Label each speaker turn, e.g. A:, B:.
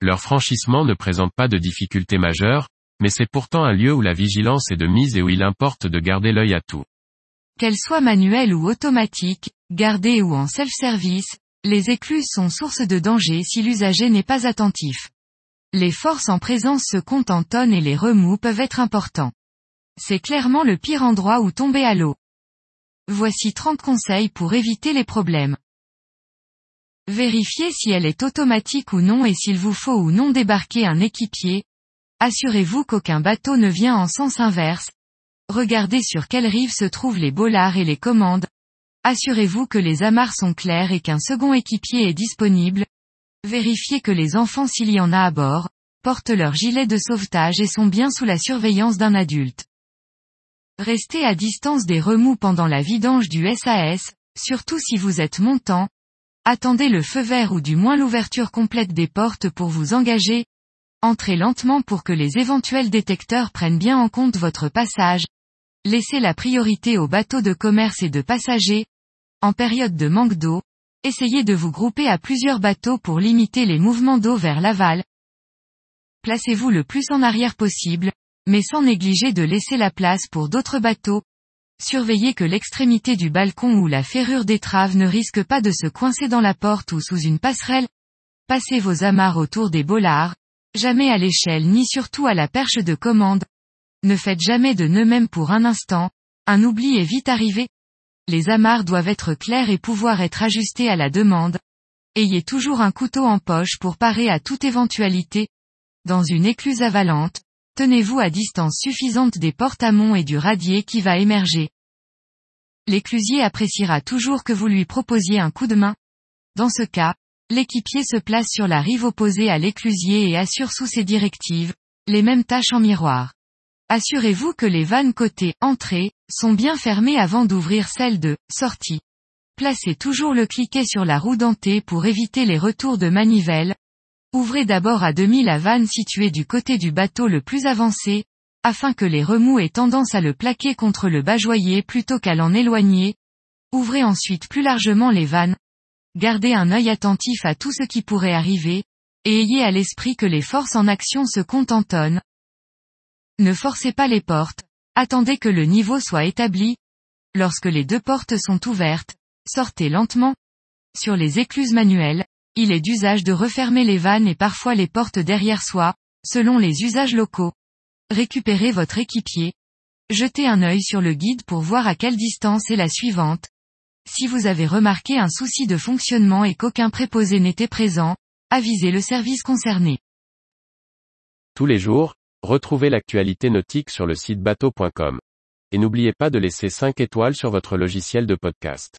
A: Leur franchissement ne présente pas de difficultés majeures, mais c'est pourtant un lieu où la vigilance est de mise et où il importe de garder l'œil à tout.
B: Qu'elles soient manuelles ou automatiques, gardées ou en self-service, les écluses sont source de danger si l'usager n'est pas attentif. Les forces en présence se comptent en tonnes et les remous peuvent être importants. C'est clairement le pire endroit où tomber à l'eau. Voici 30 conseils pour éviter les problèmes. Vérifiez si elle est automatique ou non et s'il vous faut ou non débarquer un équipier. Assurez-vous qu'aucun bateau ne vient en sens inverse. Regardez sur quelle rive se trouvent les bollards et les commandes. Assurez-vous que les amarres sont claires et qu'un second équipier est disponible. Vérifiez que les enfants s'il y en a à bord, portent leur gilet de sauvetage et sont bien sous la surveillance d'un adulte. Restez à distance des remous pendant la vidange du SAS, surtout si vous êtes montant, Attendez le feu vert ou du moins l'ouverture complète des portes pour vous engager. Entrez lentement pour que les éventuels détecteurs prennent bien en compte votre passage. Laissez la priorité aux bateaux de commerce et de passagers. En période de manque d'eau, essayez de vous grouper à plusieurs bateaux pour limiter les mouvements d'eau vers l'aval. Placez-vous le plus en arrière possible, mais sans négliger de laisser la place pour d'autres bateaux, Surveillez que l'extrémité du balcon ou la ferrure d'étrave ne risque pas de se coincer dans la porte ou sous une passerelle. Passez vos amarres autour des bollards, jamais à l'échelle ni surtout à la perche de commande. Ne faites jamais de nœud même pour un instant, un oubli est vite arrivé. Les amarres doivent être claires et pouvoir être ajustées à la demande. Ayez toujours un couteau en poche pour parer à toute éventualité. Dans une écluse avalante, tenez-vous à distance suffisante des portes amont et du radier qui va émerger. L'éclusier appréciera toujours que vous lui proposiez un coup de main. Dans ce cas, l'équipier se place sur la rive opposée à l'éclusier et assure sous ses directives, les mêmes tâches en miroir. Assurez-vous que les vannes côté entrée sont bien fermées avant d'ouvrir celles de sortie. Placez toujours le cliquet sur la roue dentée pour éviter les retours de manivelle, Ouvrez d'abord à demi la vanne située du côté du bateau le plus avancé, afin que les remous aient tendance à le plaquer contre le bajoyer plutôt qu'à l'en éloigner. Ouvrez ensuite plus largement les vannes. Gardez un œil attentif à tout ce qui pourrait arriver, et ayez à l'esprit que les forces en action se comptent en tonnes. Ne forcez pas les portes, attendez que le niveau soit établi. Lorsque les deux portes sont ouvertes, sortez lentement. Sur les écluses manuelles, il est d'usage de refermer les vannes et parfois les portes derrière soi, selon les usages locaux. Récupérez votre équipier. Jetez un œil sur le guide pour voir à quelle distance est la suivante. Si vous avez remarqué un souci de fonctionnement et qu'aucun préposé n'était présent, avisez le service concerné.
A: Tous les jours, retrouvez l'actualité nautique sur le site bateau.com. Et n'oubliez pas de laisser 5 étoiles sur votre logiciel de podcast.